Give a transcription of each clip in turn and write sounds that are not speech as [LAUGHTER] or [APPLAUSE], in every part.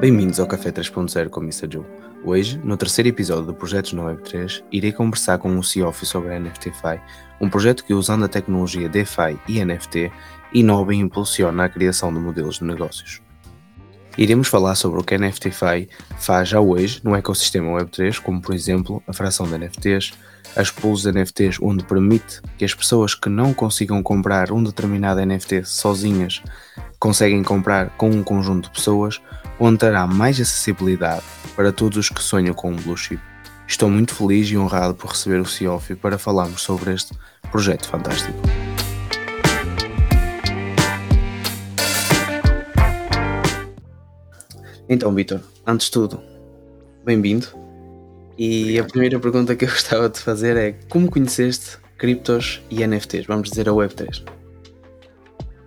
Bem-vindos ao Café 3.0 com Mr. Joe. Hoje, no terceiro episódio do Projetos na Web3, irei conversar com o CIOF sobre a NFTFi, um projeto que, usando a tecnologia DeFi e NFT, inova e impulsiona a criação de modelos de negócios. Iremos falar sobre o que a NFTFi faz já hoje no ecossistema Web3, como por exemplo a fração de NFTs, as pools de NFTs, onde permite que as pessoas que não consigam comprar um determinado NFT sozinhas conseguem comprar com um conjunto de pessoas, onde terá mais acessibilidade para todos os que sonham com um blue chip. Estou muito feliz e honrado por receber o Ciofi para falarmos sobre este projeto fantástico. Então, Vitor, antes de tudo, bem-vindo. E Obrigado. a primeira pergunta que eu [LAUGHS] gostava de fazer é: como conheceste criptos e NFTs? Vamos dizer a Web3.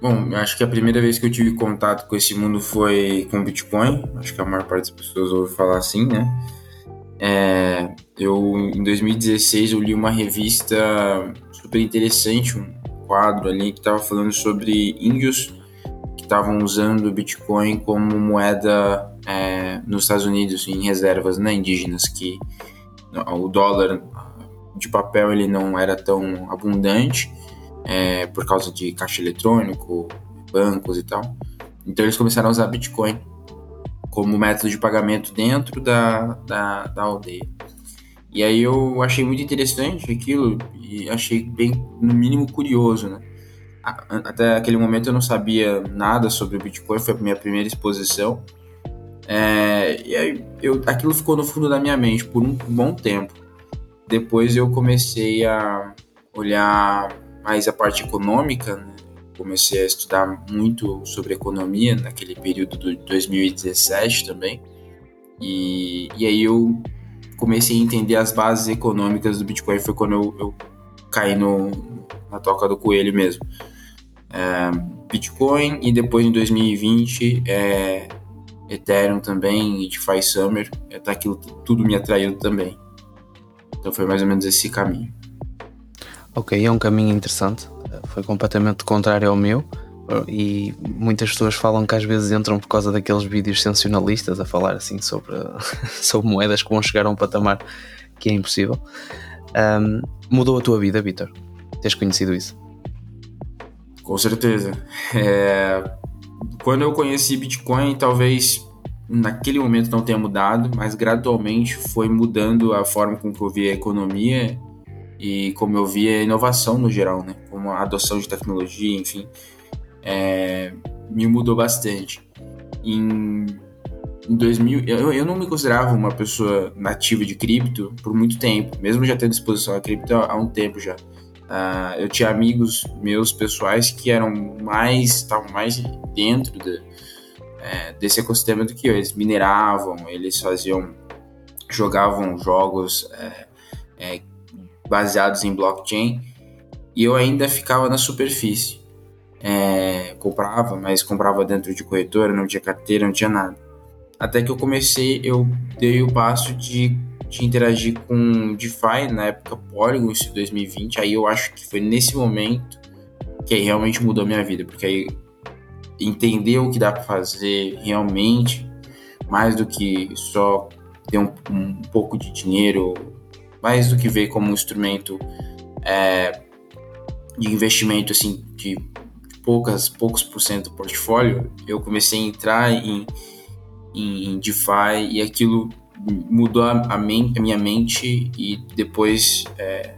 Bom, acho que a primeira vez que eu tive contato com esse mundo foi com Bitcoin. Acho que a maior parte das pessoas ouve falar assim, né? É, eu, em 2016, eu li uma revista super interessante, um quadro ali que estava falando sobre índios que estavam usando o Bitcoin como moeda é, nos Estados Unidos em reservas né, indígenas que o dólar de papel ele não era tão abundante é, por causa de caixa eletrônico, bancos e tal. Então eles começaram a usar Bitcoin como método de pagamento dentro da, da, da aldeia. E aí eu achei muito interessante aquilo e achei bem, no mínimo, curioso, né? Até aquele momento eu não sabia nada sobre o Bitcoin, foi a minha primeira exposição. É, e aí eu, aquilo ficou no fundo da minha mente por um bom tempo. Depois eu comecei a olhar mais a parte econômica, né? comecei a estudar muito sobre economia naquele período de 2017 também. E, e aí eu comecei a entender as bases econômicas do Bitcoin, foi quando eu, eu caí no, na toca do coelho mesmo. É, Bitcoin e depois em 2020 é, Ethereum também e DeFi Summer, é, tá aquilo tudo me atraiu também. Então foi mais ou menos esse caminho. Ok, é um caminho interessante. Foi completamente contrário ao meu. E muitas pessoas falam que às vezes entram por causa daqueles vídeos sensacionalistas a falar assim sobre, [LAUGHS] sobre moedas que vão chegar a um patamar que é impossível. Um, mudou a tua vida, Vitor? Tens conhecido isso? Com certeza. [LAUGHS] É... Quando eu conheci Bitcoin, talvez naquele momento não tenha mudado, mas gradualmente foi mudando a forma com que eu via a economia e como eu vi a inovação no geral, né? Como a adoção de tecnologia, enfim, é, me mudou bastante. Em, em 2000, eu, eu não me considerava uma pessoa nativa de cripto por muito tempo, mesmo já tendo exposição a cripto há um tempo já. Uh, eu tinha amigos meus pessoais que eram mais, estavam mais dentro de, é, desse ecossistema do que eu. Eles mineravam, eles faziam, jogavam jogos é, é, baseados em blockchain e eu ainda ficava na superfície. É, comprava, mas comprava dentro de corretora, não tinha carteira, não tinha nada. Até que eu comecei, eu dei o passo de, de interagir com DeFi na época Polygon, isso 2020. Aí eu acho que foi nesse momento que aí realmente mudou a minha vida, porque aí entender o que dá para fazer realmente, mais do que só ter um, um pouco de dinheiro mais do que ver como um instrumento é, de investimento assim de poucas poucos por cento do portfólio, eu comecei a entrar em, em, DeFi e aquilo mudou a, a, men a minha mente e depois é,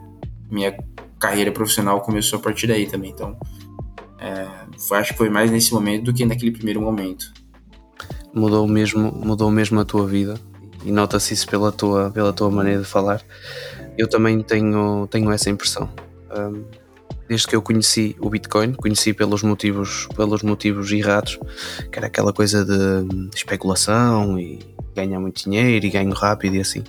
minha carreira profissional começou a partir daí também. Então, é, foi, acho que foi mais nesse momento do que naquele primeiro momento. Mudou mesmo, mudou mesmo a tua vida e nota-se isso pela tua, pela tua maneira de falar. Eu também tenho, tenho essa impressão. Um, desde que eu conheci o Bitcoin, conheci pelos motivos, pelos motivos errados, que era aquela coisa de especulação e ganhar muito dinheiro e ganho rápido e assim.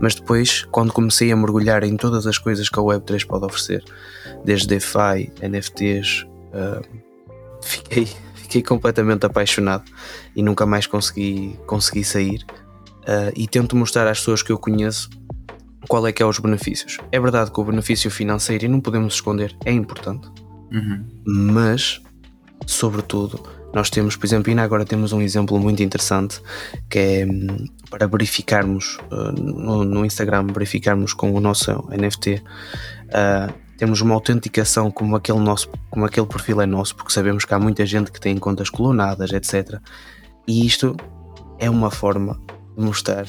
Mas depois, quando comecei a mergulhar em todas as coisas que a Web3 pode oferecer, desde DeFi, NFTs, uh, fiquei, [LAUGHS] fiquei completamente apaixonado e nunca mais consegui, consegui sair uh, e tento mostrar às pessoas que eu conheço qual é que é os benefícios. É verdade que o benefício financeiro, e não podemos esconder, é importante, uhum. mas, sobretudo, Nós temos, por exemplo, ainda agora temos um exemplo muito interessante que é hum, para verificarmos uh, no, no, Instagram, verificarmos com o nosso NFT, uh, temos uma autenticação como aquele, nosso, como aquele perfil é nosso, porque sabemos que há muita gente que tem contas clonadas, etc. E isto é uma forma de mostrar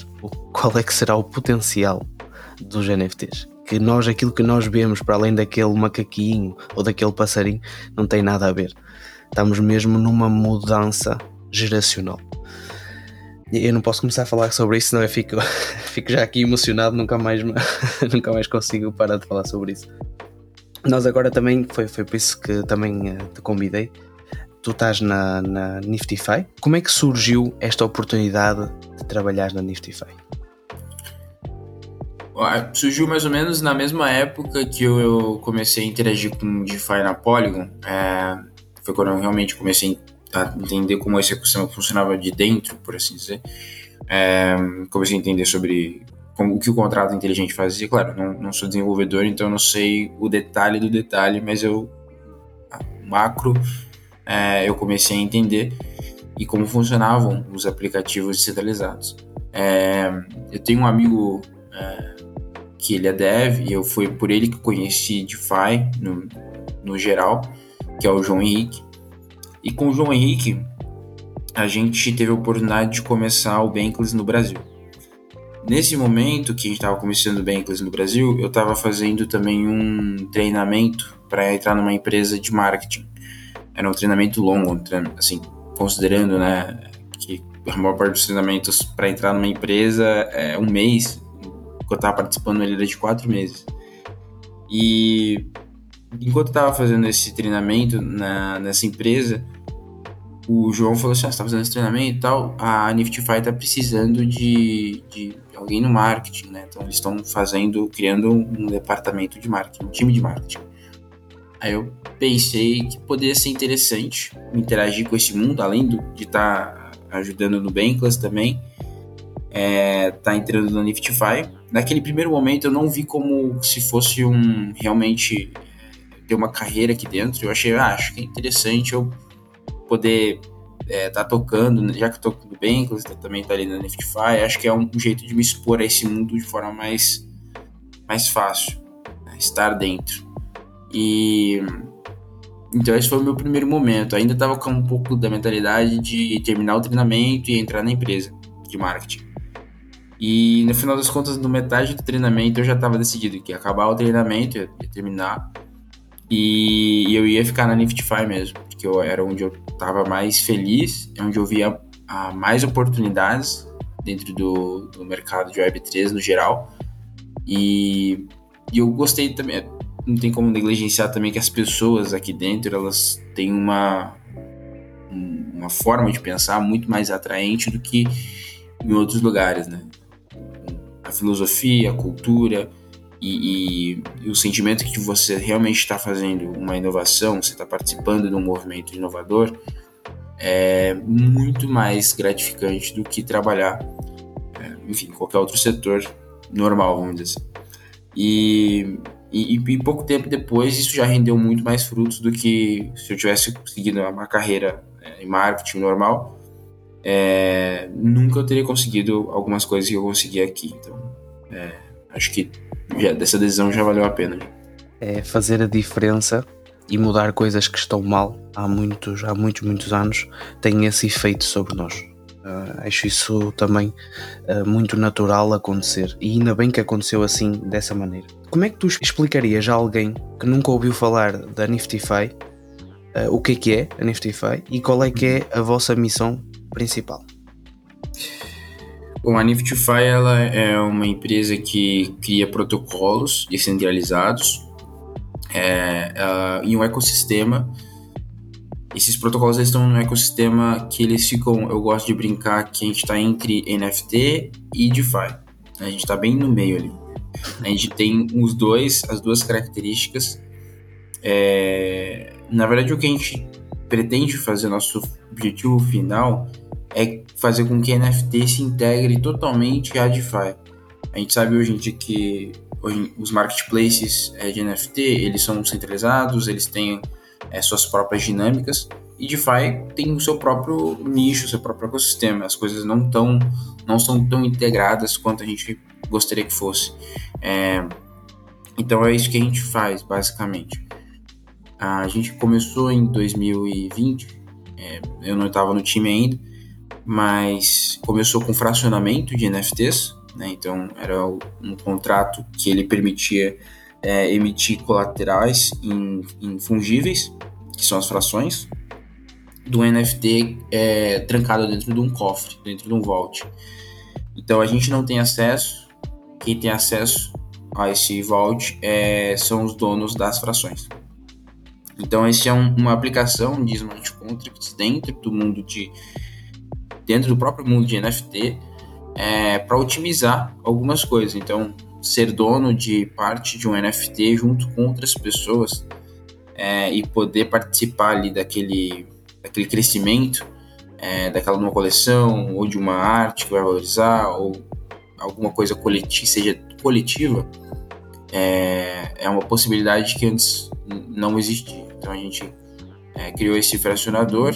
qual é que será o potencial dos NFTs. Que nós, aquilo que nós vemos para além daquele macaquinho ou daquele passarinho, não tem nada a ver. Estamos mesmo numa mudança geracional. Eu não posso começar a falar sobre isso, senão eu fico, [LAUGHS] fico já aqui emocionado, nunca mais, [LAUGHS] nunca mais consigo parar de falar sobre isso. Nós agora também, foi, foi por isso que também eh, te convidei. Tu estás na, na Niftify. Como é que surgiu esta oportunidade de trabalhar na Niftify? Surgiu mais ou menos na mesma época que eu comecei a interagir com DeFi na Polygon. É, foi quando eu realmente comecei a entender como esse ecossistema funcionava de dentro, por assim dizer. É, comecei a entender sobre como, o que o contrato inteligente fazia. Claro, não, não sou desenvolvedor, então não sei o detalhe do detalhe, mas eu, macro, é, eu comecei a entender e como funcionavam os aplicativos descentralizados. É, eu tenho um amigo é, que ele é dev, e eu foi por ele que conheci DeFi no, no geral, que é o João Henrique. E com o João Henrique, a gente teve a oportunidade de começar o Bankless no Brasil. Nesse momento que a gente estava começando o Bankless no Brasil, eu estava fazendo também um treinamento para entrar numa empresa de marketing. Era um treinamento longo, assim, considerando, né, que a maior parte dos treinamentos para entrar numa empresa é um mês, que eu estava participando ele era de quatro meses. E enquanto eu estava fazendo esse treinamento na, nessa empresa, o João falou assim: ah, você tá fazendo esse treinamento e tal, a Niftify tá precisando de, de alguém no marketing, né? Então eles estão fazendo, criando um departamento de marketing, um time de marketing. Aí eu pensei que poderia ser interessante interagir com esse mundo, além do, de estar tá ajudando no Bankless também, é, tá entrando no Niftify naquele primeiro momento eu não vi como se fosse um realmente ter uma carreira aqui dentro. Eu achei, ah, acho que é interessante eu poder é, tá tocando, né, já que eu bem, você também tá ali na Niftify, acho que é um jeito de me expor a esse mundo de forma mais, mais fácil, né, estar dentro. E então esse foi o meu primeiro momento. Ainda tava com um pouco da mentalidade de terminar o treinamento e entrar na empresa de marketing. E no final das contas, no metade do treinamento, eu já estava decidido que ia acabar o treinamento, ia, terminar. E, eu ia ficar na Niftify mesmo, porque eu, era onde eu estava mais feliz, é onde eu via a, mais oportunidades dentro do, do mercado de Web3 no geral. E, e eu gostei também, não tem como negligenciar também que as pessoas aqui dentro, elas têm uma, uma forma de pensar muito mais atraente do que em outros lugares, né? A filosofia, a cultura e, e, e o sentimento que você realmente está fazendo uma inovação, você está participando de um movimento inovador, é muito mais gratificante do que trabalhar, é, enfim, qualquer outro setor normal, vamos dizer assim. E, e, e, pouco tempo depois isso já rendeu muito mais frutos do que se eu tivesse seguido uma carreira é, em marketing normal é, nunca eu teria conseguido algumas coisas que eu consegui aqui. Então, é, acho que já, dessa decisão já valeu a pena. É fazer a diferença e mudar coisas que estão mal há muitos, há muitos, muitos anos tem esse efeito sobre nós. Uh, acho isso também uh, muito natural acontecer e ainda bem que aconteceu assim dessa maneira. Como é que tu explicarias a alguém que nunca ouviu falar da Niftify uh, o que é que é a Niftify e qual é que é a vossa missão principal? Bom, a Niftify ela é uma empresa que cria protocolos descentralizados é, uh, em um ecossistema. Esses protocolos estão num ecossistema que eles ficam, eu gosto de brincar que a gente está entre NFT e DeFi. A gente está bem no meio ali. A gente tem os dois, as duas características. É, na verdade, o que a gente pretende fazer, nosso objetivo final é fazer com que a NFT se integre totalmente à DeFi. A gente sabe hoje em dia que hoje, os marketplaces é, de NFT eles são centralizados, eles têm é, suas próprias dinâmicas e DeFi tem o seu próprio nicho, seu próprio ecossistema. As coisas não tão não são tão integradas quanto a gente gostaria que fosse. É, então é isso que a gente faz basicamente. A gente começou em 2020. É, eu não estava no time ainda, mas começou com fracionamento de NFTs. Né? Então era um contrato que ele permitia é, emitir colaterais em, fungíveis, que são as frações, do NFT é, trancado dentro de um cofre, dentro de um vault. Então a gente não tem acesso, quem tem acesso a esse vault é, são os donos das frações. Então esse é um, uma aplicação de smart contracts dentro do mundo de dentro do próprio mundo de NFT é, para otimizar algumas coisas. Então ser dono de parte de um NFT junto com outras pessoas é, e poder participar ali daquele, daquele crescimento é, daquela numa coleção ou de uma arte que vai valorizar ou alguma coisa coletiva, seja coletiva, é, é uma possibilidade que antes não existia. Então a gente é, criou esse fracionador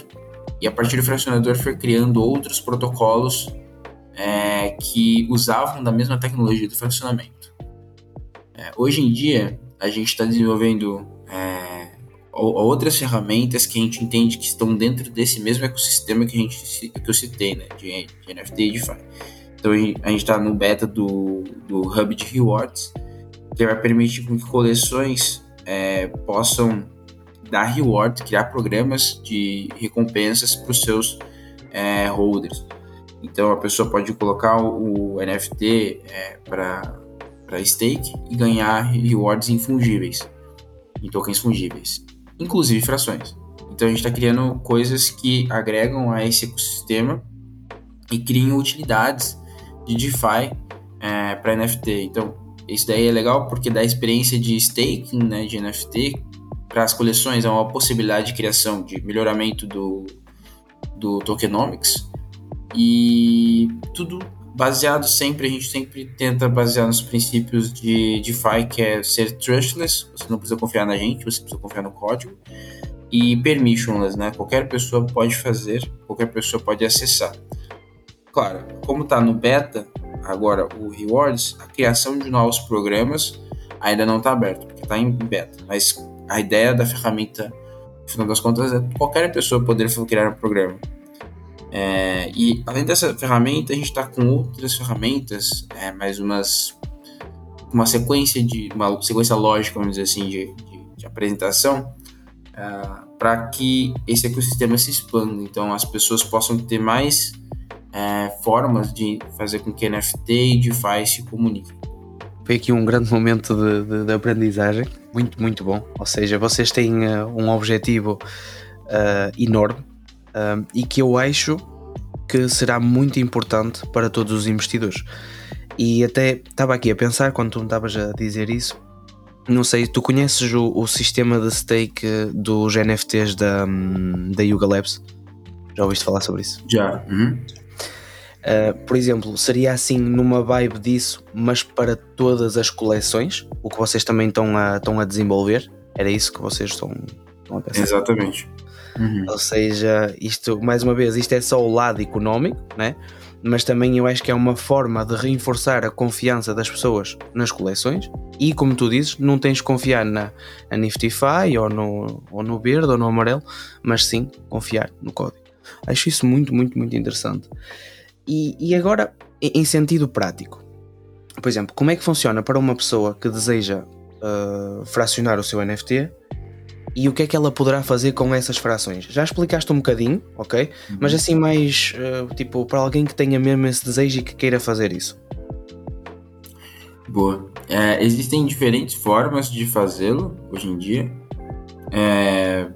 e a partir do fracionador foi criando outros protocolos é, que usavam da mesma tecnologia do fracionamento. É, hoje em dia, a gente está desenvolvendo é, outras ferramentas que a gente entende que estão dentro desse mesmo ecossistema que, a gente, que eu citei, né, de, de NFT e DeFi. Então a gente está no beta do, do Hub de Rewards, que vai permitir que coleções é, possam dar reward, criar programas de recompensas para os seus é, holders. Então a pessoa pode colocar o, o NFT é, para stake e ganhar rewards infungíveis, em tokens fungíveis, inclusive frações. Então a gente está criando coisas que agregam a esse ecossistema e criam utilidades de DeFi é, para NFT. Então isso daí é legal porque dá experiência de staking né, de NFT para as coleções, é uma possibilidade de criação, de melhoramento do, do tokenomics e tudo baseado sempre, a gente sempre tenta basear nos princípios de DeFi, que é ser trustless, você não precisa confiar na gente, você precisa confiar no código, e permissionless, né? Qualquer pessoa pode fazer, qualquer pessoa pode acessar. Claro, como está no beta, agora o Rewards, a criação de novos programas ainda não está aberto, porque está em beta, mas a ideia da ferramenta, no final das contas, é qualquer pessoa poder criar um programa. É, e além dessa ferramenta, a gente está com outras ferramentas, é, mais umas uma sequência de uma sequência lógica, vamos dizer assim, de, de, de apresentação, é, para que esse ecossistema se expanda. Então, as pessoas possam ter mais é, formas de fazer com que NFT e DeFi se comuniquem. Foi aqui um grande momento de, de, de aprendizagem, muito, muito bom. Ou seja, vocês têm uh, um objetivo uh, enorme um, e que eu acho que será muito importante para todos os investidores. E até estava aqui a pensar, quando tu me estavas a dizer isso, não sei, tu conheces o, o sistema de stake dos NFTs da, da Yuga Labs? Já ouviste falar sobre isso? Já. Uhum. Uh, por exemplo, seria assim numa vibe disso, mas para todas as coleções, o que vocês também estão a, estão a desenvolver? Era isso que vocês estão, estão a pensar? Exatamente. Uhum. Ou seja, isto, mais uma vez, isto é só o lado económico, né? mas também eu acho que é uma forma de reforçar a confiança das pessoas nas coleções e, como tu dizes, não tens de confiar na, na Niftify ou no, ou no verde ou no amarelo, mas sim confiar no código. Acho isso muito, muito, muito interessante. E, e agora, em sentido prático, por exemplo, como é que funciona para uma pessoa que deseja uh, fracionar o seu NFT e o que é que ela poderá fazer com essas frações. Já explicaste um bocadinho, ok? Uhum. Mas assim mais, uh, tipo, para alguém que tenha mesmo esse desejo e que queira fazer isso. Boa. É, existem diferentes formas de fazê-lo hoje em dia. É,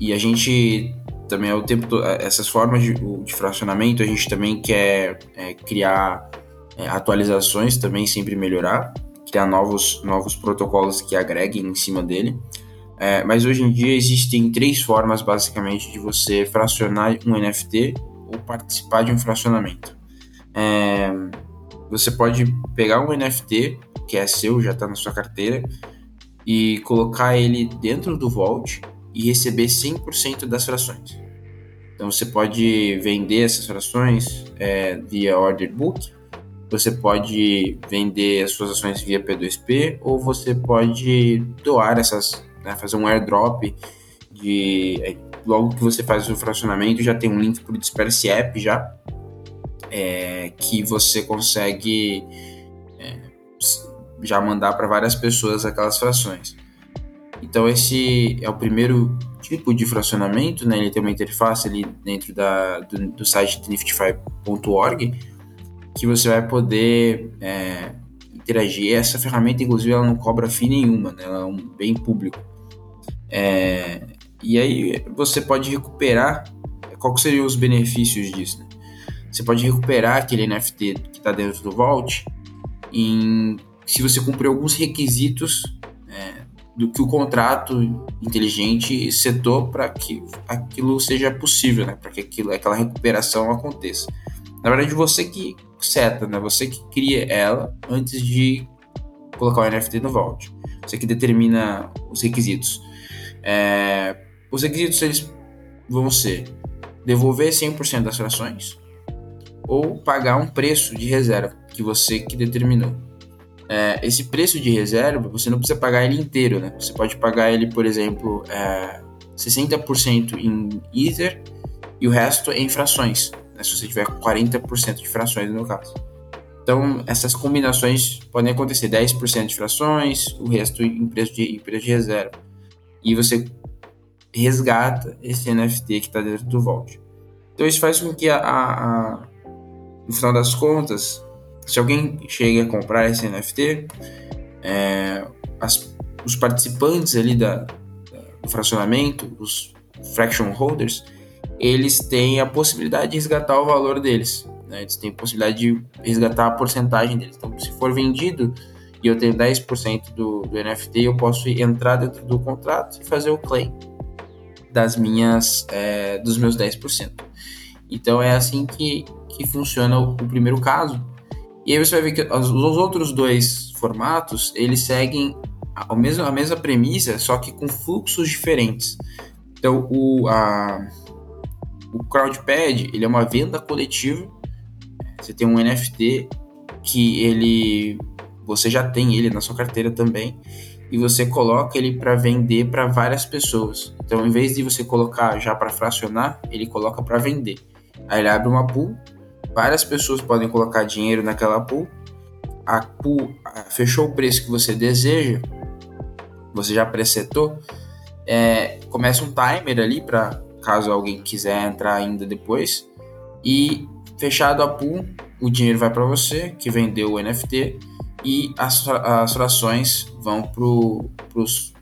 e a gente também ao tempo todo, essas formas de, de, fracionamento a gente também quer é, criar é, atualizações também sempre melhorar criar novos novos protocolos que agreguem em cima dele é, mas hoje em dia existem três formas basicamente de você fracionar um NFT ou participar de um fracionamento. É, você pode pegar um NFT que é seu, já está na sua carteira, e colocar ele dentro do Vault e receber 100% das frações. Então você pode vender essas frações é, via order book, você pode vender as suas ações via P2P ou você pode doar essas, né, fazer um airdrop de é, logo que você faz o fracionamento já tem um link para o Disperse App já é, que você consegue é, já mandar para várias pessoas aquelas frações. Então esse é o primeiro tipo de fracionamento, né? Ele tem uma interface ali dentro da, do, do site niftify.org que você vai poder é, interagir. Essa ferramenta, inclusive, ela não cobra FII nenhuma, né? Ela é um bem público. É, e aí você pode recuperar. Qual seriam os benefícios disso? Né? Você pode recuperar aquele NFT que está dentro do Vault em, se você cumprir alguns requisitos do que o contrato inteligente setou para que aquilo seja possível, né? Para que aquilo, aquela recuperação aconteça. Na verdade, você que seta, né? Você que cria ela antes de colocar o NFT no Vault. Você que determina os requisitos. É, os requisitos eles vão ser devolver 100% das frações ou pagar um preço de reserva que você que determinou é, esse preço de reserva, você não precisa pagar ele inteiro, né? Você pode pagar ele, por exemplo, é, 60% em Ether e o resto em frações, né? se você tiver 40% de frações no caso. Então, essas combinações podem acontecer 10% de frações, o resto em preço de, em preço de reserva. E você resgata esse NFT que está dentro do Vault. Então, isso faz com que, a, a, a, no final das contas, se alguém chega a comprar esse NFT, é, as, os participantes ali da, do fracionamento, os fraction holders, eles têm a possibilidade de resgatar o valor deles. Né? Eles têm a possibilidade de resgatar a porcentagem deles. Então, se for vendido e eu tenho 10% do, do NFT, eu posso entrar dentro do contrato e fazer o claim das minhas, é, dos meus 10%. Então, é assim que, que funciona o, o primeiro caso. E aí você vai ver que os, outros dois formatos, eles seguem a mesma, a mesma premissa, só que com fluxos diferentes. Então, o, a, o CrowdPad, ele é uma venda coletiva. Você tem um NFT que ele você já tem ele na sua carteira também e você coloca ele para vender para várias pessoas. Então, em vez de você colocar já para fracionar, ele coloca para vender. Aí ele abre uma pool várias pessoas podem colocar dinheiro naquela pool. A pool fechou o preço que você deseja, você já presetou. É, começa um timer ali para caso alguém quiser entrar ainda depois. E fechado a pool, o dinheiro vai para você que vendeu o NFT e as, as frações vão para os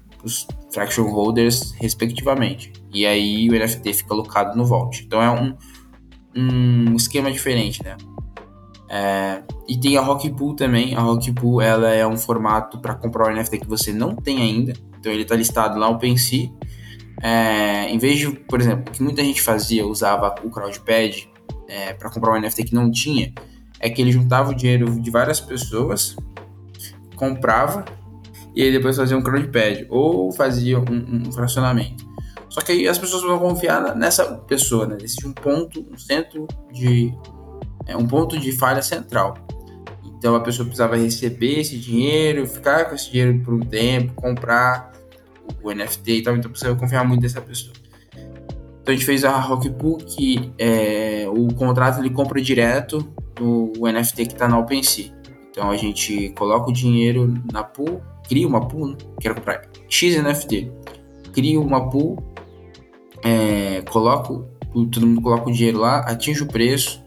fraction holders respectivamente. E aí o NFT fica alocado no vault. Então é um um esquema diferente, né? É, e tem a Rock Pool também. A Rock Pool ela é um formato para comprar o NFT que você não tem ainda. Então ele está listado lá no OpenSea. É, em vez de, por exemplo, que muita gente fazia, usava o Crowdpad é, para comprar um NFT que não tinha, é que ele juntava o dinheiro de várias pessoas, comprava e aí depois fazia um Crowdpad ou fazia um, um fracionamento. Só que aí as pessoas vão confiar nessa pessoa, né? Existe um ponto, um centro de. É, um ponto de falha central. Então a pessoa precisava receber esse dinheiro, ficar com esse dinheiro por um tempo, comprar o NFT e tal, então precisa confiar muito nessa pessoa. Então a gente fez a Rockpool que é, o contrato ele compra direto do NFT que está na OpenSea. Então a gente coloca o dinheiro na pool, cria uma pool, né? quero comprar X NFT, cria uma pool é, coloco, todo mundo coloca o dinheiro lá, atinge o preço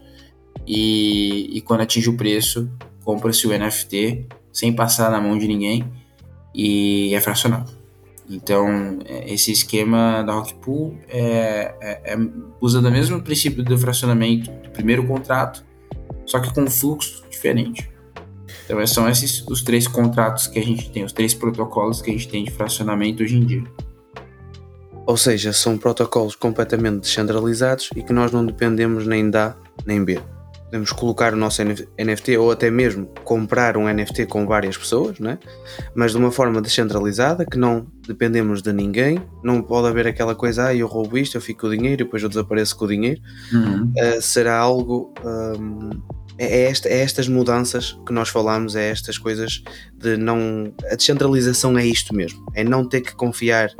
e, e quando atinge o preço, compra-se o NFT sem passar na mão de ninguém e é fracionado. Então, é, esse esquema da Rockpool é, é, é, usa o mesmo princípio do fracionamento do primeiro contrato, só que com um fluxo diferente. Então, são esses os três contratos que a gente tem, os três protocolos que a gente tem de fracionamento hoje em dia. Ou seja, são protocolos completamente descentralizados e que nós não dependemos nem da nem B. podemos colocar o nosso NFT ou até mesmo comprar um NFT com várias pessoas, né? mas de uma forma descentralizada, que não dependemos de ninguém, não pode haver aquela coisa, ah, eu roubo isto, eu fico com o dinheiro e depois eu desapareço com o dinheiro. Uhum. Uh, será algo. Um, é, é, esta, é estas mudanças que nós falamos, é estas coisas de não. A descentralização é isto mesmo, é não ter que confiar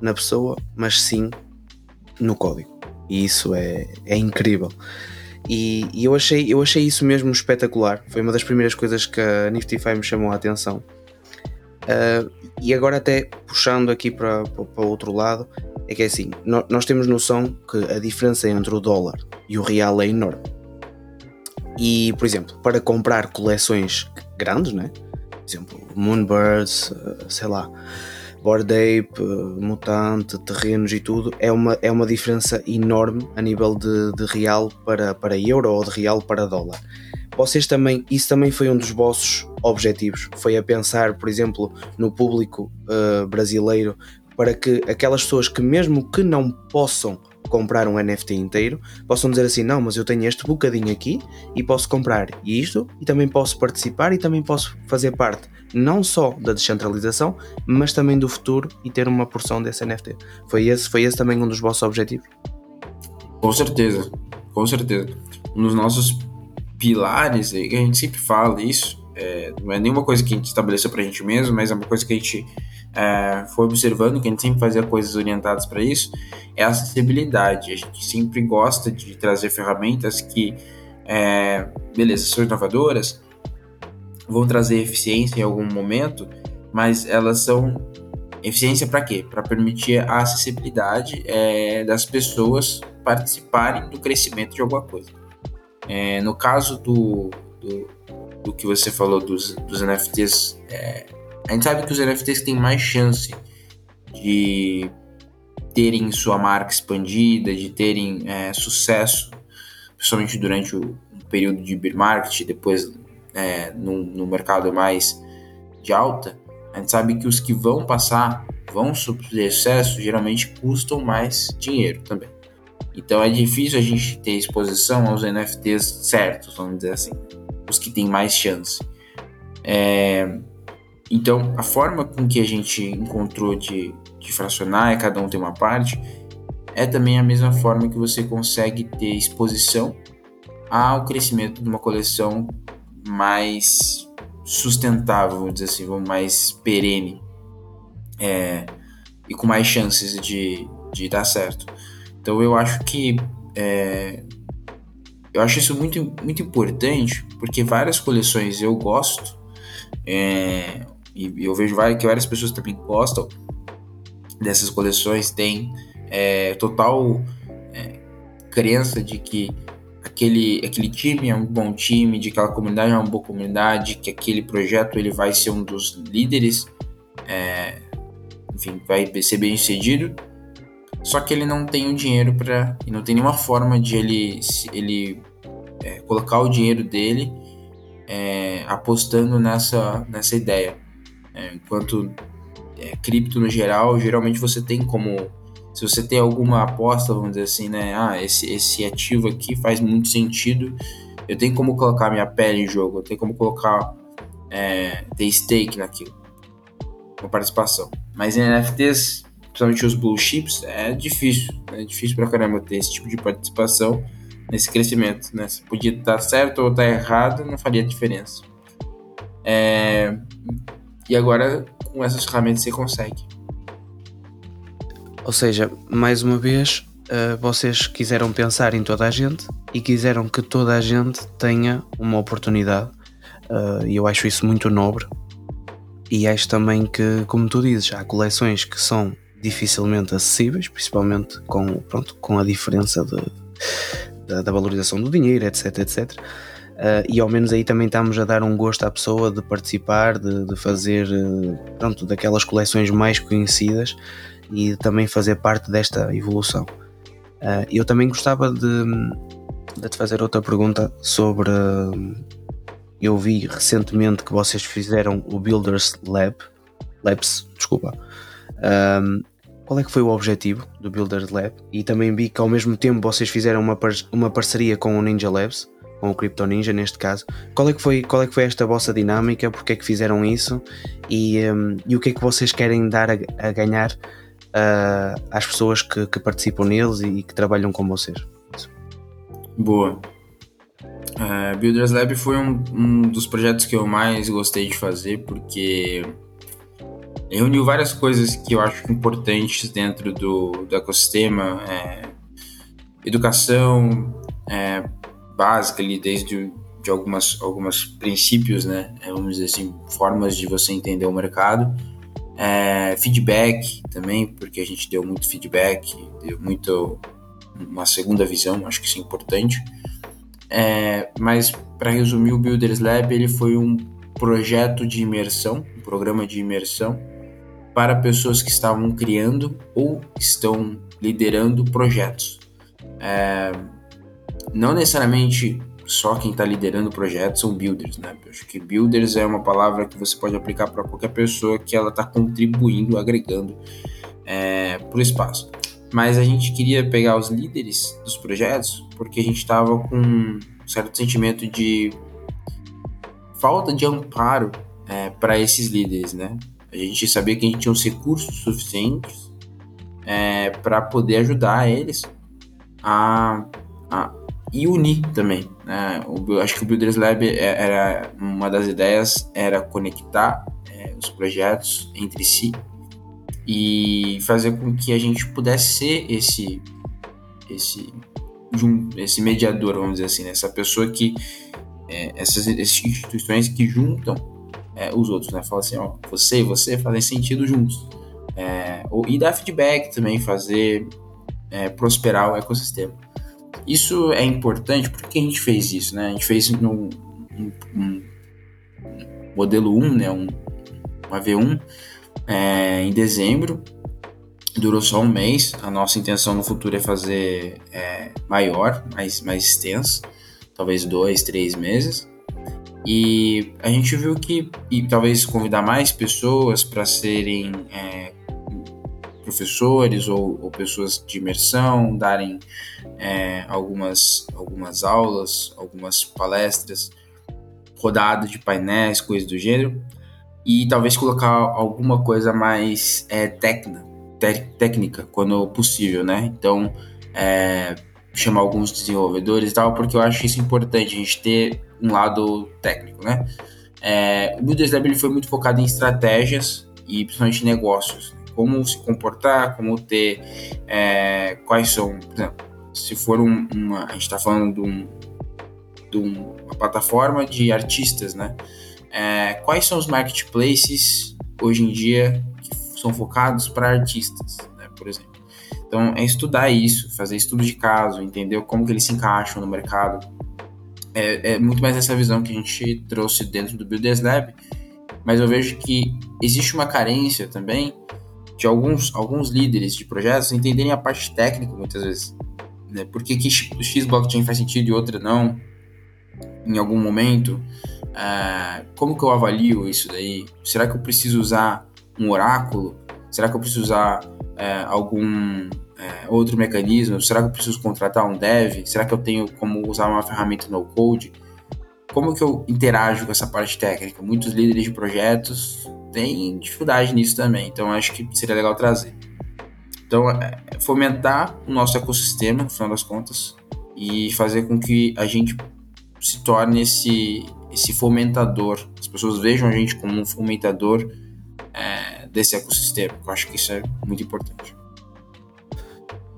na pessoa, mas sim no código. E isso é, é incrível. E, e, eu, achei, eu achei isso mesmo espetacular. Foi uma das primeiras coisas que a Niftyfy me chamou a atenção. Uh, e agora, até puxando aqui para, o outro lado, é que é assim: nós, nós temos noção que a diferença entre o dólar e o real é enorme. E, por exemplo, para comprar coleções grandes, né? por exemplo, Moonbirds, uh, sei lá, Bored Ape, Mutante, terrenos e tudo, é uma, é uma diferença enorme a nível de, de real para, para euro ou de real para dólar. Vocês também, isso também foi um dos vossos objetivos, foi a pensar, por exemplo, no público uh, brasileiro, para que aquelas pessoas que mesmo que não possam comprar um NFT inteiro, possam dizer assim: não, mas eu tenho este bocadinho aqui e posso comprar isto e também posso participar e também posso fazer parte não só da descentralização, mas também do futuro e ter uma porção desse NFT. Foi esse, foi esse também um dos vossos objetivos? Com certeza, com certeza. Um dos nossos pilares, a gente sempre fala isso, é, não é nenhuma coisa que a gente estabeleceu para a gente mesmo, mas é uma coisa que a gente é, foi observando, que a gente sempre fazia coisas orientadas para isso, é a acessibilidade. A gente sempre gosta de trazer ferramentas que, é, beleza, são inovadoras, vão trazer eficiência em algum momento, mas elas são eficiência para quê? Para permitir a acessibilidade é, das pessoas participarem do crescimento de alguma coisa. É, no caso do, do, do, que você falou dos, dos NFTs, é, a gente sabe que os NFTs têm mais chance de terem sua marca expandida, de terem é, sucesso, principalmente durante o, período de bear market, depois é, no, no mercado mais de alta, a gente sabe que os que vão passar, vão sofrer excesso, geralmente custam mais dinheiro também. Então é difícil a gente ter exposição aos NFTs certos, vamos dizer assim, os que têm mais chance. É, então a forma com que a gente encontrou de, de fracionar, e cada um tem uma parte, é também a mesma forma que você consegue ter exposição ao crescimento de uma coleção mais sustentável, vamos dizer assim, mais perene é, e com mais chances de, de dar certo. Então eu acho que é, eu acho isso muito, muito importante porque várias coleções eu gosto é, e eu vejo várias, que várias pessoas também gostam dessas coleções, tem é, total é, crença de que aquele, aquele time é um bom time, de que aquela comunidade é uma boa comunidade, que aquele projeto ele vai ser um dos líderes, é, enfim, vai ser bem sucedido. Só que ele não tem o dinheiro para, e não tem nenhuma forma de ele, ele é, colocar o dinheiro dele é, apostando nessa, nessa ideia. É, enquanto é, cripto no geral, geralmente você tem como se você tem alguma aposta, vamos dizer assim, né? Ah, esse, esse ativo aqui faz muito sentido. Eu tenho como colocar minha pele em jogo, eu tenho como colocar é, ter stake naquilo, uma participação. Mas em NFTs, principalmente os blue chips, é difícil, é difícil pra caramba ter esse tipo de participação nesse crescimento, né? Se podia estar certo ou estar errado, não faria diferença. É, e agora com essas ferramentas você consegue. Ou seja, mais uma vez, uh, vocês quiseram pensar em toda a gente e quiseram que toda a gente tenha uma oportunidade. Uh, e eu acho isso muito nobre. E acho também que, como tu dizes, há coleções que são dificilmente acessíveis, principalmente com, pronto, com a diferença de, da, da valorização do dinheiro, etc, etc. Uh, e ao menos aí também estamos a dar um gosto à pessoa de participar, de, de fazer uh, pronto, daquelas coleções mais conhecidas e também fazer parte desta evolução. Uh, eu também gostava de, de, te fazer outra pergunta sobre. eu vi recentemente que vocês fizeram o Builders Lab, Labs, desculpa. Um, qual é que foi o objetivo do Builders Lab? E também vi que ao mesmo tempo vocês fizeram uma, par uma parceria com o Ninja Labs. Com o Crypto Ninja neste caso. Qual é que foi, qual é que foi esta vossa dinâmica? Porque é que fizeram isso? E, um, e o que é que vocês querem dar a, a ganhar uh, às pessoas que, que, participam neles e, e que trabalham com vocês? Boa. Uh, Builders Lab foi um, um, dos projetos que eu mais gostei de fazer porque reuniu várias coisas que eu acho importantes dentro do, do ecossistema. É, educação é, básica ali, desde de algumas, algumas princípios, né? É, vamos dizer assim, formas de você entender o mercado. É, feedback também, porque a gente deu muito feedback, deu muito uma segunda visão, acho que isso é importante. É, mas para resumir, o Builders Lab ele foi um projeto de imersão, um programa de imersão para pessoas que estavam criando ou estão liderando projetos. É, não necessariamente só quem está liderando projetos são builders, né? Eu acho que builders é uma palavra que você pode aplicar para qualquer pessoa que ela está contribuindo, agregando é, para o espaço. Mas a gente queria pegar os líderes dos projetos porque a gente estava com um certo sentimento de falta de amparo é, para esses líderes, né? A gente sabia que a gente tinha os recursos suficientes é, para poder ajudar eles a, a e unir também. Né? O, acho que o Builders Lab é, era uma das ideias era conectar é, os projetos entre si e fazer com que a gente pudesse ser esse esse esse mediador, vamos dizer assim, né? essa pessoa que é, essas, essas instituições que juntam é, os outros, né? Fala assim, ó, você e você fazem sentido juntos. É, ou, e dar feedback também, fazer é, prosperar o ecossistema. Isso é importante porque a gente fez isso, né? A gente fez no um, um modelo 1, né? Um, uma V1 é, em dezembro, durou só um mês. A nossa intenção no futuro é fazer é, maior, mais, mais extenso, talvez dois, três meses. E a gente viu que, e talvez convidar mais pessoas para serem é, professores ou, ou, pessoas de imersão, darem é, algumas, algumas aulas, algumas palestras, rodadas de painéis, coisas do gênero, e talvez colocar alguma coisa mais é, técnica, técnica, quando possível, né? Então, é, chamar alguns desenvolvedores e tal, porque eu acho isso importante, a gente ter um lado técnico, né? É, o Builders Lab ele foi muito focado em estratégias e principalmente negócios. Como se comportar, como ter, é, quais são, por exemplo, se for um, uma, a gente está falando de, um, de uma plataforma de artistas, né? É, quais são os marketplaces hoje em dia que são focados para artistas, né, por exemplo? Então, é estudar isso, fazer estudo de caso, entender como que eles se encaixam no mercado, é, é muito mais essa visão que a gente trouxe dentro do Builders Lab, mas eu vejo que existe uma carência também de alguns, alguns líderes de projetos entenderem a parte técnica muitas vezes. Né? Por que, que X blockchain faz sentido e outra não? Em algum momento. Uh, como que eu avalio isso daí? Será que eu preciso usar um oráculo? Será que eu preciso usar uh, algum é, outro mecanismo? Será que eu preciso contratar um dev? Será que eu tenho como usar uma ferramenta no code? Como que eu interajo com essa parte técnica? Muitos líderes de projetos têm dificuldade nisso também, então acho que seria legal trazer. Então, é, fomentar o nosso ecossistema, no final das contas, e fazer com que a gente se torne esse, esse fomentador. As pessoas vejam a gente como um fomentador é, desse ecossistema. Eu acho que isso é muito importante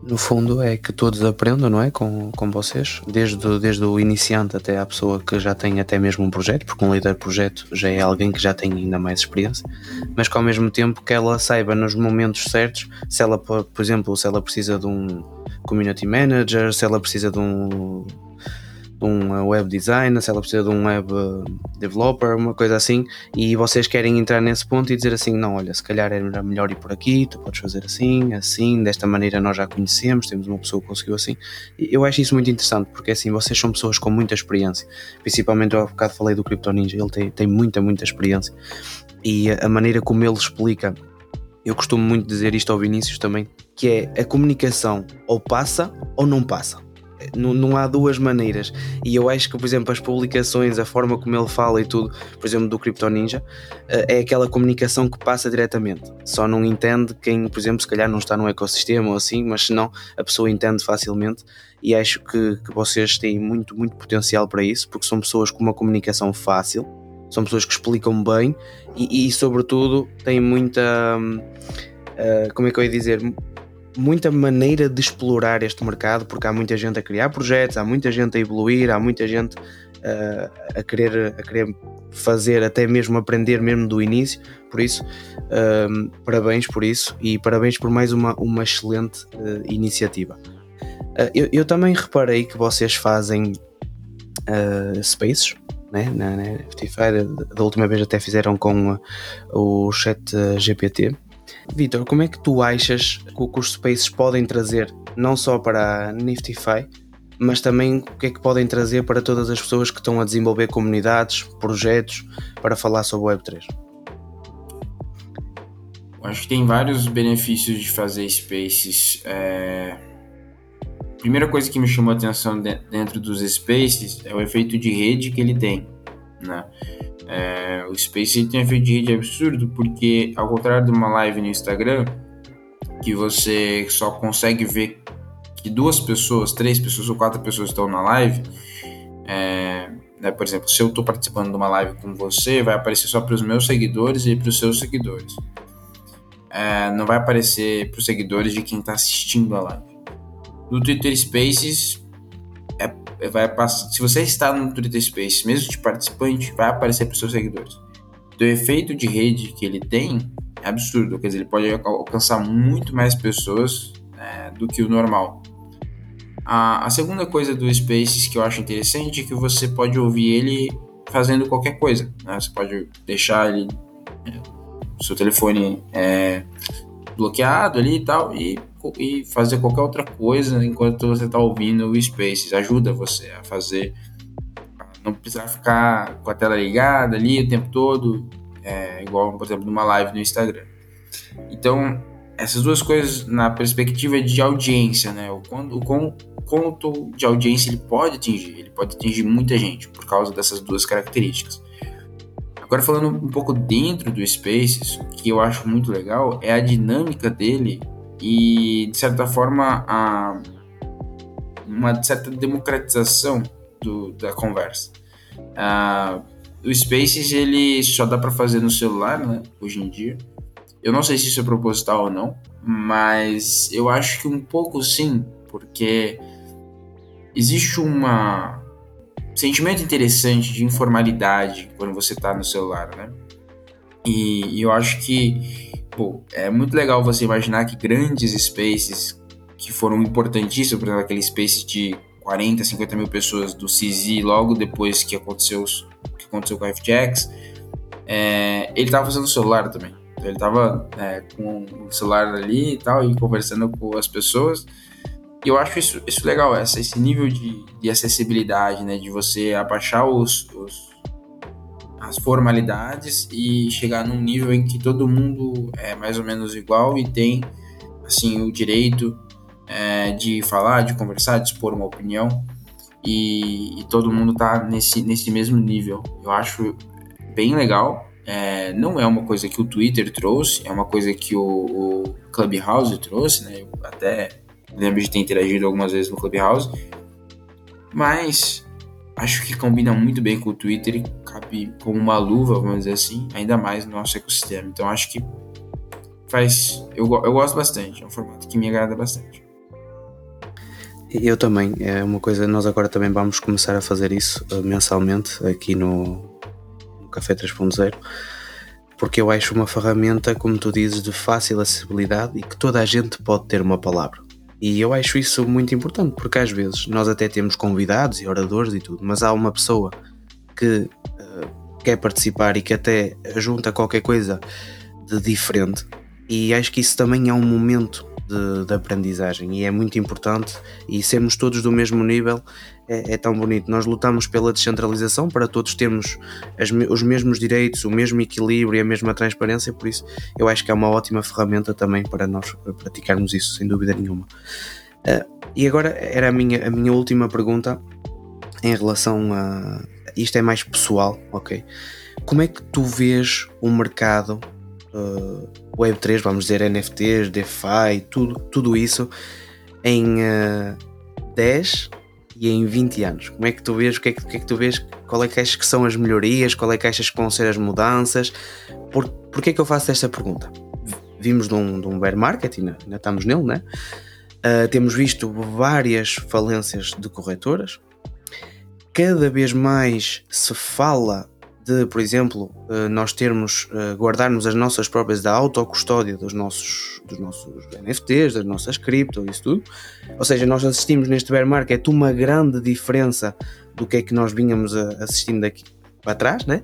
no fundo é que todos aprendam, não é? Com, com vocês, desde, desde o iniciante até a pessoa que já tem até mesmo um projeto, porque um líder de projeto já é alguém que já tem ainda mais experiência, mas que ao mesmo tempo que ela saiba nos momentos certos, se ela, por exemplo, se ela precisa de um community manager, se ela precisa de um um web designer, se ela precisa de um web developer, uma coisa assim, e vocês querem entrar nesse ponto e dizer assim: não, olha, se calhar era melhor ir por aqui, tu podes fazer assim, assim, desta maneira nós já conhecemos, temos uma pessoa que conseguiu assim. Eu acho isso muito interessante, porque assim, vocês são pessoas com muita experiência, principalmente eu há bocado falei do Crypto Ninja, ele tem, tem muita, muita experiência, e a maneira como ele explica. Eu costumo muito dizer isto ao Vinícius também, que é a comunicação ou passa ou não passa não, não, há duas maneiras. E eu acho que, por exemplo, as publicações, a forma como ele fala e tudo, por exemplo, do Crypto Ninja, eh, é aquela comunicação que passa diretamente. Só não entende quem, por exemplo, se calhar não está no ecossistema ou assim, mas senão a pessoa entende facilmente. E acho que, que vocês têm muito, muito potencial para isso, porque são pessoas com uma comunicação fácil, são pessoas que explicam bem e, e sobretudo, têm muita. Uh, como é que eu ia dizer? Muita maneira de explorar este mercado, porque há muita gente a criar projetos, há muita gente a evoluir, há muita gente uh, a, querer, a querer fazer, até mesmo aprender mesmo do início. Por isso, uh, parabéns por isso e parabéns por mais uma, uma excelente uh, iniciativa. Eu, eu, também reparei que vocês fazem spaces. Né, na, na da última vez até fizeram com o chat GPT Vitor, como é que tu achas que os Spaces podem trazer, não só para a Niftify, mas também o que é que podem trazer para todas as pessoas que estão a desenvolver comunidades, projetos, para falar sobre o Web3? Acho que tem vários benefícios de fazer Spaces. É... Primeira coisa que me chamou a atenção dentro dos Spaces é o efeito de rede que ele tem. Né? É, o Space tem um efeito de absurdo, porque ao contrário de uma live no Instagram, que você só consegue ver que duas pessoas, três pessoas ou quatro pessoas estão na live, é, né, por exemplo, se eu estou participando de uma live com você, vai aparecer só para os meus seguidores e para os seus seguidores. É, não vai aparecer para os seguidores de quem está assistindo a live. No Twitter Spaces, vai passar, se você está no Twitter Space, mesmo de participante, vai aparecer para os seus seguidores. Então, o efeito de rede que ele tem é absurdo, quer dizer, ele pode alcançar muito mais pessoas é, do que o normal. A, a, segunda coisa do Spaces que eu acho interessante é que você pode ouvir ele fazendo qualquer coisa. Né? Você pode deixar ele, é, seu telefone é, bloqueado ali e tal, e e fazer qualquer outra coisa enquanto você está ouvindo o Spaces. Ajuda você a fazer, não precisar ficar com a tela ligada ali o tempo todo, é, igual, por exemplo, numa live no Instagram. Então, essas duas coisas na perspectiva de audiência, né? O, quanto, o quanto de audiência ele pode atingir. Ele pode atingir muita gente por causa dessas duas características. Agora falando um pouco dentro do Spaces, que eu acho muito legal é a dinâmica dele e, de certa forma, a, uma certa democratização do, da conversa. Uh, o Spaces ele só dá para fazer no celular, né, hoje em dia. Eu não sei se isso é proposital ou não, mas eu acho que um pouco sim, porque existe uma sentimento interessante de informalidade quando você está no celular, né? E, e eu acho que é muito legal você imaginar que grandes spaces que foram importantíssimos, por exemplo, aquele space de 40, 50 mil pessoas do CZ logo depois que aconteceu, que aconteceu com a FTX, é, ele estava usando o celular também. Então, ele estava é, com o celular ali e tal, e conversando com as pessoas. E eu acho isso, isso legal, essa, esse nível de, de acessibilidade, né? De você abaixar os, os as formalidades e chegar num nível em que todo mundo é mais ou menos igual e tem assim o direito é, de falar, de conversar, de expor uma opinião e, e, todo mundo tá nesse, nesse mesmo nível. Eu acho bem legal. É, não é uma coisa que o Twitter trouxe, é uma coisa que o, o Clubhouse trouxe, né? Eu até lembro de ter interagido algumas vezes no Clubhouse, mas acho que combina muito bem com o Twitter e cabe como uma luva, vamos dizer assim, ainda mais no nosso ecossistema. Então acho que faz. Eu, eu gosto bastante, é um formato que me agrada bastante. Eu também, é uma coisa, nós agora também vamos começar a fazer isso uh, mensalmente aqui no, no Café 3.0, porque eu acho uma ferramenta, como tu dizes, de fácil acessibilidade e que toda a gente pode ter uma palavra. E eu acho isso muito importante, porque às vezes nós até temos convidados e oradores e tudo, mas há uma pessoa que uh, quer participar e que até junta qualquer coisa de diferente. E acho que isso também é um momento de, de, aprendizagem e é muito importante e sermos todos do mesmo nível é, é tão bonito. Nós lutamos pela descentralização para todos termos as, os mesmos direitos, o mesmo equilíbrio e a mesma transparência, por isso eu acho que é uma ótima ferramenta também para nós praticarmos isso, sem dúvida nenhuma. Uh, e agora era a minha, a minha última pergunta em relação a. Isto é mais pessoal, ok? Como é que tu vês o mercado uh, Web3, vamos dizer NFTs, DeFi, tudo, tudo isso em uh, 10 e em 20 anos? Como é que tu vês? O que é que, que, é que tu vês? Qual é que achas que são as melhorias? Qual é que achas que vão ser as mudanças? Por, porquê é que eu faço esta pergunta? Vimos de um, de um bear market, ainda, ainda estamos nele, né? Uh, temos visto várias falências de corretoras. Cada vez mais se fala de, por exemplo, uh, nós termos, uh, guardarmos as nossas próprias da autocustódia dos nossos, dos nossos NFTs, das nossas cripto, isso tudo. Ou seja, nós assistimos neste bear market uma grande diferença do que é que nós vínhamos assistindo daqui para trás, né?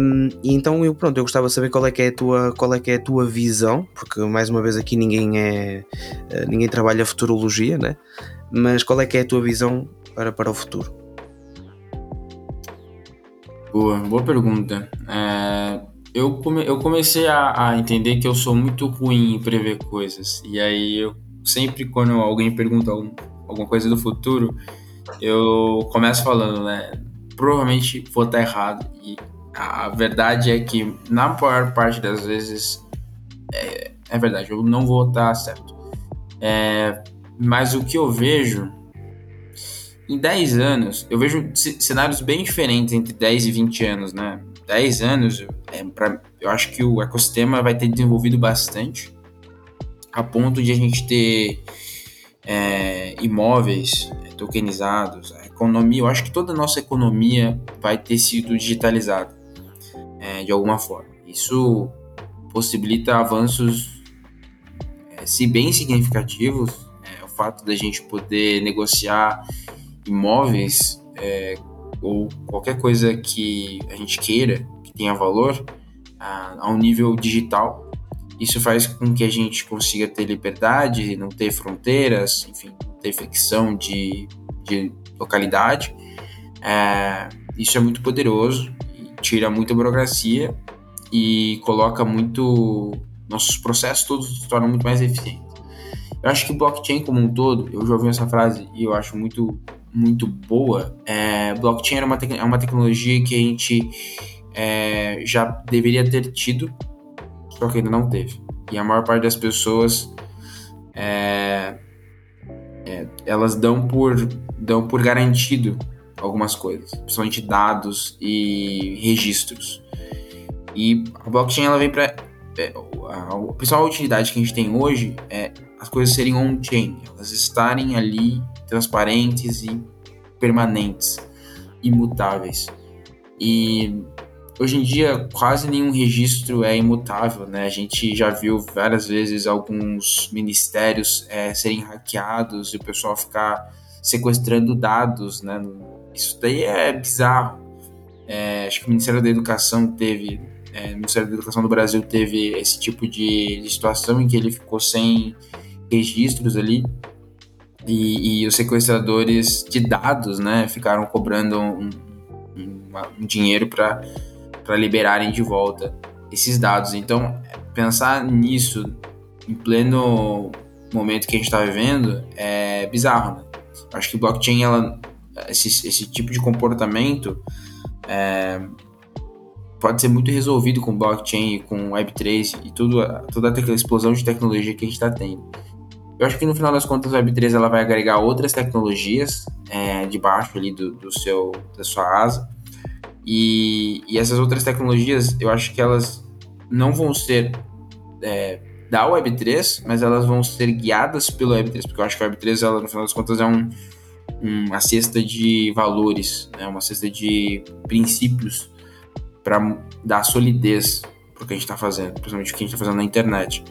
Um, e então eu pronto, eu gostava de saber qual é que é a tua, qual é que é a tua visão, porque mais uma vez aqui ninguém é eh, ninguém trabalha futurologia, né? Mas qual é que é a tua visão para, para o futuro? Boa, boa pergunta. É, eu, come, eu comecei a, a, entender que eu sou muito ruim em prever coisas. E aí eu sempre quando alguém pergunta algum, alguma coisa do futuro, eu começo falando, né? Provavelmente vou estar errado. E a verdade é que, na maior parte das vezes, é, é verdade, eu não vou estar certo. É, mas o que eu vejo, em 10 anos, eu vejo cenários bem diferentes entre 10 e 20 anos, né? 10 anos, é, pra, eu acho que o ecossistema vai ter desenvolvido bastante, a ponto de a gente ter é, imóveis tokenizados, a economia, eu acho que toda a nossa economia vai ter sido digitalizada é, de alguma forma. Isso possibilita avanços, é, se bem significativos, é, o fato da gente poder negociar imóveis é, ou qualquer coisa que a gente queira, que tenha valor, a, a um nível digital. Isso faz com que a gente consiga ter liberdade, não ter fronteiras, enfim, ter ficção de, de localidade. É, isso é muito poderoso tira muita burocracia e coloca muito. Nossos processos todos se tornam muito mais eficientes. Eu acho que blockchain como um todo, eu já ouvi essa frase e eu acho muito, muito boa. É, blockchain era uma é uma tecnologia que a gente é, já deveria ter tido, só que ainda não teve. E a maior parte das pessoas é, é, elas dão por, dão por garantido algumas coisas, principalmente dados e registros. E a blockchain ela vem para é, a principal utilidade que a gente tem hoje é as coisas serem on-chain, elas estarem ali transparentes e permanentes, imutáveis. E hoje em dia quase nenhum registro é imutável, né? A gente já viu várias vezes alguns ministérios é, serem hackeados e o pessoal ficar sequestrando dados, né? Isso daí é bizarro. É, acho que o Ministério da Educação teve, é, o Ministério da Educação do Brasil teve esse tipo de, situação em que ele ficou sem registros ali e, e os sequestradores de dados, né, ficaram cobrando um, um, um dinheiro para liberarem de volta esses dados. Então, pensar nisso em pleno momento que a gente está vivendo é bizarro. Né? Acho que blockchain ela esse, esse tipo de comportamento é, pode ser muito resolvido com blockchain, com Web3 e tudo, toda aquela explosão de tecnologia que a gente está tendo. Eu acho que no final das contas a Web3 ela vai agregar outras tecnologias é, debaixo ali do, do, seu, da sua asa e, e, essas outras tecnologias eu acho que elas não vão ser é, da Web3, mas elas vão ser guiadas pelo Web3, porque eu acho que a Web3 ela no final das contas é um uma cesta de valores, né? uma cesta de princípios para dar solidez para o que a gente está fazendo, principalmente o que a gente está fazendo na internet.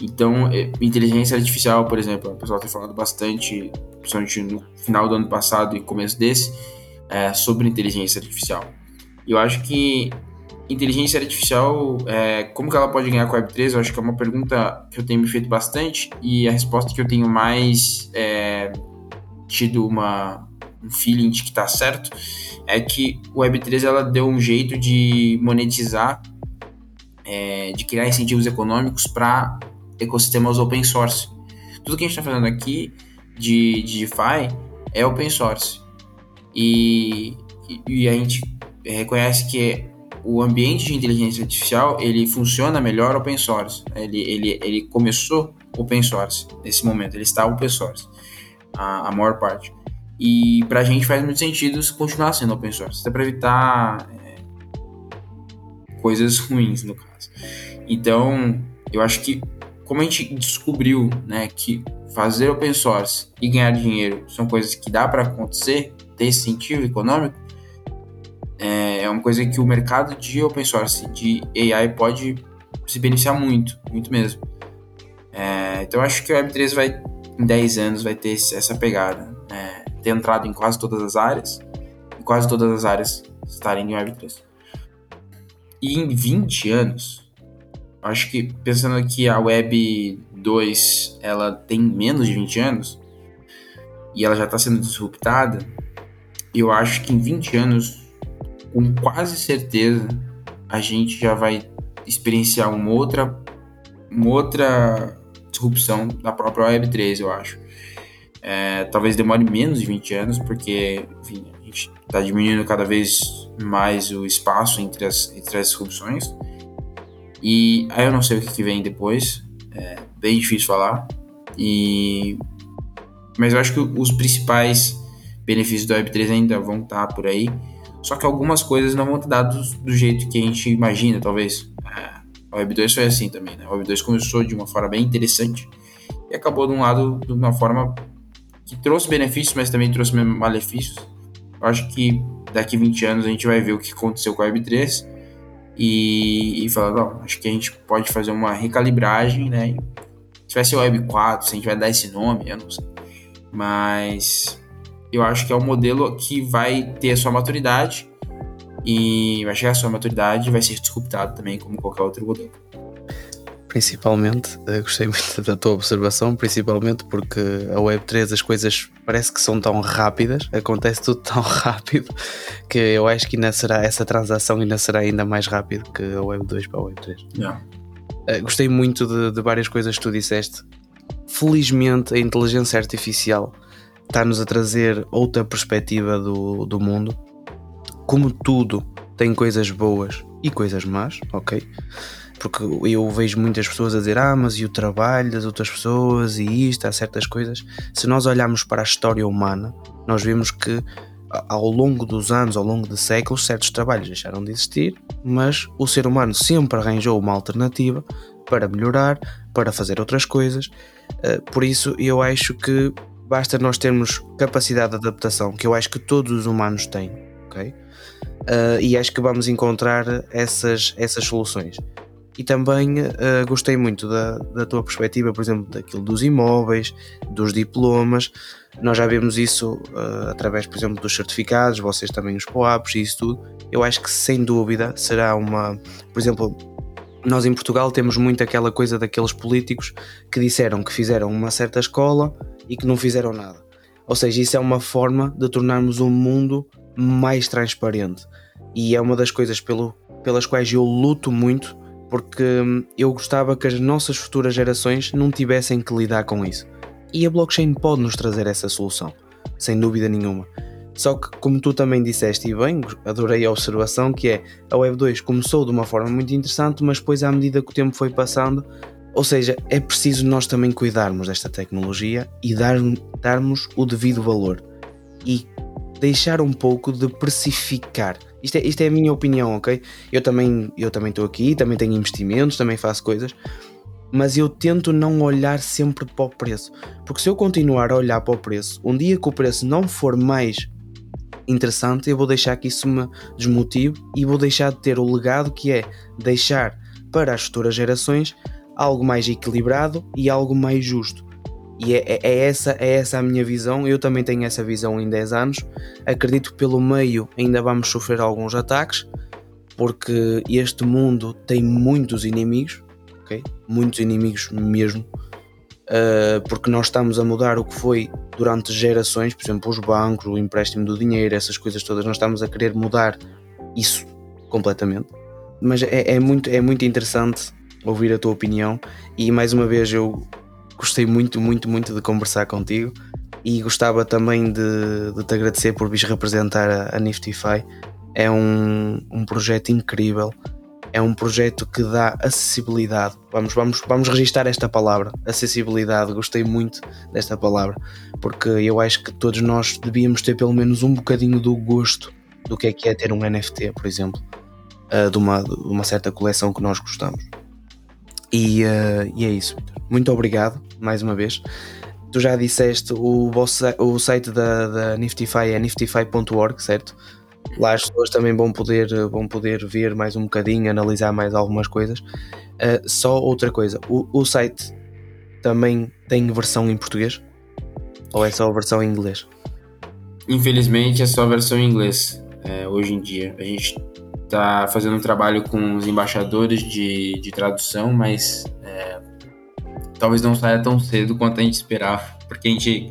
Então, é, inteligência artificial, por exemplo, o pessoal tem falado bastante, principalmente no final do ano passado e começo desse, é, sobre inteligência artificial. Eu acho que inteligência artificial, é, como que ela pode ganhar com a Web3? Eu acho que é uma pergunta que eu tenho me feito bastante e a resposta que eu tenho mais é, tido uma, um feeling de que está certo, é que o Web3 ela deu um jeito de monetizar, é, de criar incentivos econômicos para ecossistemas open source. tudo que a gente está fazendo aqui de, de DeFi é open source. E, e a gente reconhece que o ambiente de inteligência artificial ele funciona melhor open source. Ele, ele, ele começou open source nesse momento, ele está open source, a, a maior parte. E para a gente faz muito sentido continuar sendo open source, até para evitar é, coisas ruins no caso. Então, eu acho que como a gente descobriu, né, que fazer open source e ganhar dinheiro são coisas que dá para acontecer, ter incentivo econômico, é, é uma coisa que o mercado de open source, de AI, pode se beneficiar muito, muito mesmo. É, então acho que o Web3 vai, em 10 anos, vai ter essa pegada. É, ter entrado em quase todas as áreas, e quase todas as áreas estarem em Web3. E em 20 anos, acho que pensando que a Web 2 ela tem menos de 20 anos, e ela já está sendo disruptada, eu acho que em 20 anos com quase certeza a gente já vai experienciar uma outra, uma outra disrupção da própria Web3, eu acho. É, talvez demore menos de 20 anos, porque enfim, a gente está diminuindo cada vez mais o espaço entre as, entre as disrupções. E aí eu não sei o que, que vem depois, é bem difícil falar. E, mas eu acho que os principais benefícios do Web3 ainda vão estar tá por aí. Só que algumas coisas não vão estar dadas do jeito que a gente imagina, talvez. É, a Web 2 foi assim também, né? A Web 2 começou de uma forma bem interessante e acabou de um lado de uma forma que trouxe benefícios, mas também trouxe malefícios. Eu acho que daqui 20 anos a gente vai ver o que aconteceu com a Web 3 e, e falar, não, acho que a gente pode fazer uma recalibragem, né? Se vai ser Web 4, se a gente vai dar esse nome, eu não sei. Mas eu acho que é um modelo que vai ter a sua maturidade e vai chegar à sua maturidade e vai ser disruptado também como qualquer outro modelo. Principalmente, eh, gostei muito da tua observação, principalmente porque a Web3 as coisas parece que são tão rápidas, acontece tudo tão [LAUGHS] rápido, que eu acho que ainda será, essa transação ainda será ainda mais rápido que a Web2 para a Web3. Yeah. Eh, gostei muito de, de várias coisas que tu disseste. Felizmente a inteligência artificial está-nos a trazer outra perspectiva do, do mundo. Como tudo tem coisas boas e coisas más, ok? Porque eu vejo muitas pessoas a dizer, ah, mas e o trabalho das outras pessoas e isto, há certas coisas. Se nós olharmos para a história humana, nós vemos que ao longo dos anos, ao longo de séculos, certos trabalhos deixaram de existir, mas o ser humano sempre arranjou uma alternativa para melhorar, para fazer outras coisas. Eh, por isso, eu acho que basta nós termos capacidade de adaptação, que eu acho que todos os humanos têm, ok? Uh, e acho que vamos encontrar essas, essas soluções. E também uh, gostei muito da, da tua perspectiva, por exemplo, daquilo dos imóveis, dos diplomas. Nós já vemos isso uh, através, por exemplo, dos certificados, vocês também os POAPs e isso tudo. Eu acho que sem dúvida será uma. Por exemplo, nós em Portugal temos muito aquela coisa daqueles políticos que disseram que fizeram uma certa escola e que não fizeram nada. Ou seja, isso é uma forma de tornarmos o um mundo mais transparente. E é uma das coisas pelo, pelas quais eu luto muito, porque hum, eu gostava que as nossas futuras gerações não tivessem que lidar com isso. E a blockchain pode nos trazer essa solução, sem dúvida nenhuma. Só que, como tu também disseste e bem, adorei a observação que é a Web 2 começou de uma forma muito interessante, mas depois, à medida que o tempo foi passando, ou seja, é preciso nós também cuidarmos desta tecnologia e dar, darmos o devido valor e deixar um pouco de precificar. Isto é, isto é a minha opinião, ok? Eu também eu também estou aqui, também tenho investimentos, também faço coisas, mas eu tento não olhar sempre para o preço, porque se eu continuar a olhar para o preço, um dia que o preço não for mais interessante, eu vou deixar que isso me desmotive e vou deixar de ter o legado que é deixar para as futuras gerações algo mais equilibrado e algo mais justo. E é, é, é, essa, é essa a minha visão. Eu também tenho essa visão em 10 anos. Acredito que pelo meio ainda vamos sofrer alguns ataques, porque este mundo tem muitos inimigos, okay? muitos inimigos mesmo. Uh, porque nós estamos a mudar o que foi durante gerações, por exemplo, os bancos, o empréstimo do dinheiro, essas coisas todas, nós estamos a querer mudar isso completamente. Mas é, é muito, é muito interessante ouvir a tua opinião e mais uma vez eu gostei muito, muito, muito de conversar contigo e gostava também de, de te agradecer por vir representar a, a Niftify. É um, um projeto incrível, é um projeto que dá acessibilidade. Vamos, vamos, vamos registar esta palavra, acessibilidade. Gostei muito desta palavra, porque eu acho que todos nós devíamos ter pelo menos um bocadinho do gosto do que é que é ter um NFT, por exemplo, uh, de, uma, de uma certa coleção que nós gostamos. E, uh, e é isso. Muito obrigado mais uma vez. Tu já disseste o, vosso, o site da, da Niftify é niftify.org, certo? Lá as pessoas também vão poder, vão poder ver mais um bocadinho, analisar mais algumas coisas. Uh, só outra coisa, o, o site também tem versão em português? Ou é só a versão em inglês? Infelizmente é só a versão em inglês é, hoje em dia. A gente está fazendo um trabalho com os embaixadores de, de tradução, mas é, talvez não saia tão cedo quanto a gente esperava, porque a gente,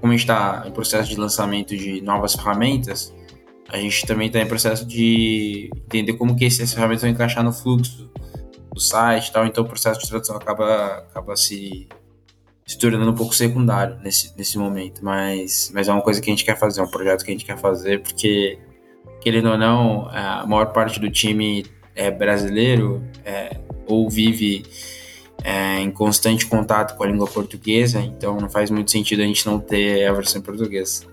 como a gente está em processo de lançamento de novas ferramentas, a gente também está em processo de entender como que essas ferramentas vão encaixar no fluxo do site tal, então o processo de tradução acaba, acaba se, se tornando um pouco secundário nesse, nesse momento, mas, mas é uma coisa que a gente quer fazer, é um projeto que a gente quer fazer, porque querendo ou não, a maior parte do time é brasileiro é, ou vive é, em constante contato com a língua portuguesa, então não faz muito sentido a gente não ter a versão em português.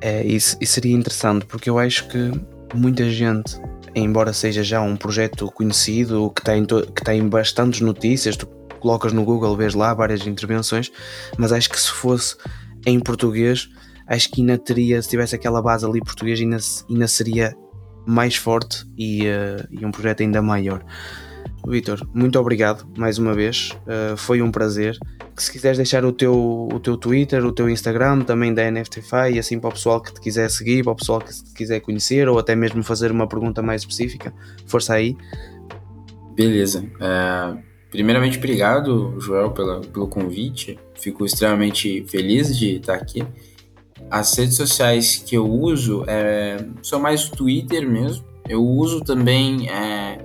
É, isso, isso seria interessante, porque eu acho que muita gente, embora seja já um projeto conhecido, que tem, que tem bastantes notícias, tu colocas no Google, vês lá várias intervenções, mas acho que se fosse em português acho que ainda teria, se tivesse aquela base ali portuguesa, ainda, ainda seria mais forte e, uh, e um projeto ainda maior. Vitor, muito obrigado mais uma vez, uh, foi um prazer. Se quiseres deixar o teu, o teu Twitter, o teu Instagram também da NFTFI, e assim para o pessoal que te quiser seguir, para o pessoal que te quiser conhecer ou até mesmo fazer uma pergunta mais específica, força aí. Beleza. Uh, primeiramente, obrigado, Joel, pela, pelo convite. Fico extremamente feliz de estar aqui. As redes sociais que eu uso é, são mais o Twitter mesmo. Eu uso também é,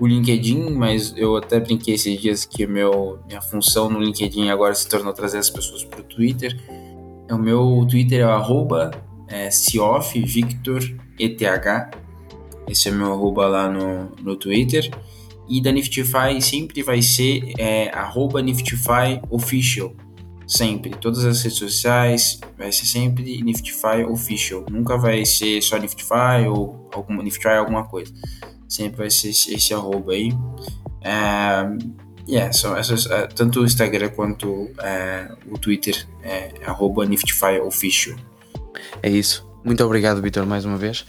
o LinkedIn, mas eu até brinquei esses dias que meu, minha função no LinkedIn agora se tornou trazer as pessoas para o Twitter. É, o meu Twitter é o arroba é. Esse é meu arroba lá no, no Twitter. E da Niftify sempre vai ser é, arroba Niftify Official Sempre. Todas as redes sociais vai ser sempre Niftify Official. Nunca vai ser só Niftify ou alguma Niftify alguma coisa. Sempre vai ser esse, esse arroba aí. É, yeah, são essas, é, tanto o Instagram quanto é, o Twitter é arroba Niftify Official. É isso. Muito obrigado, Vitor, mais uma vez.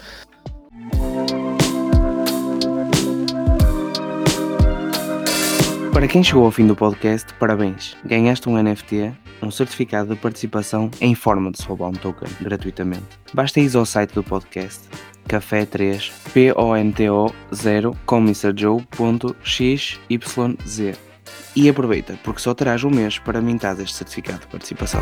Para quem chegou ao fim do podcast, parabéns! Ganhaste um NFT, um certificado de participação em forma de Soulbound Token, gratuitamente. Basta ir ao site do podcast café3 ponto 0 comissajoe.xyz e aproveita, porque só terás um mês para mintar este certificado de participação.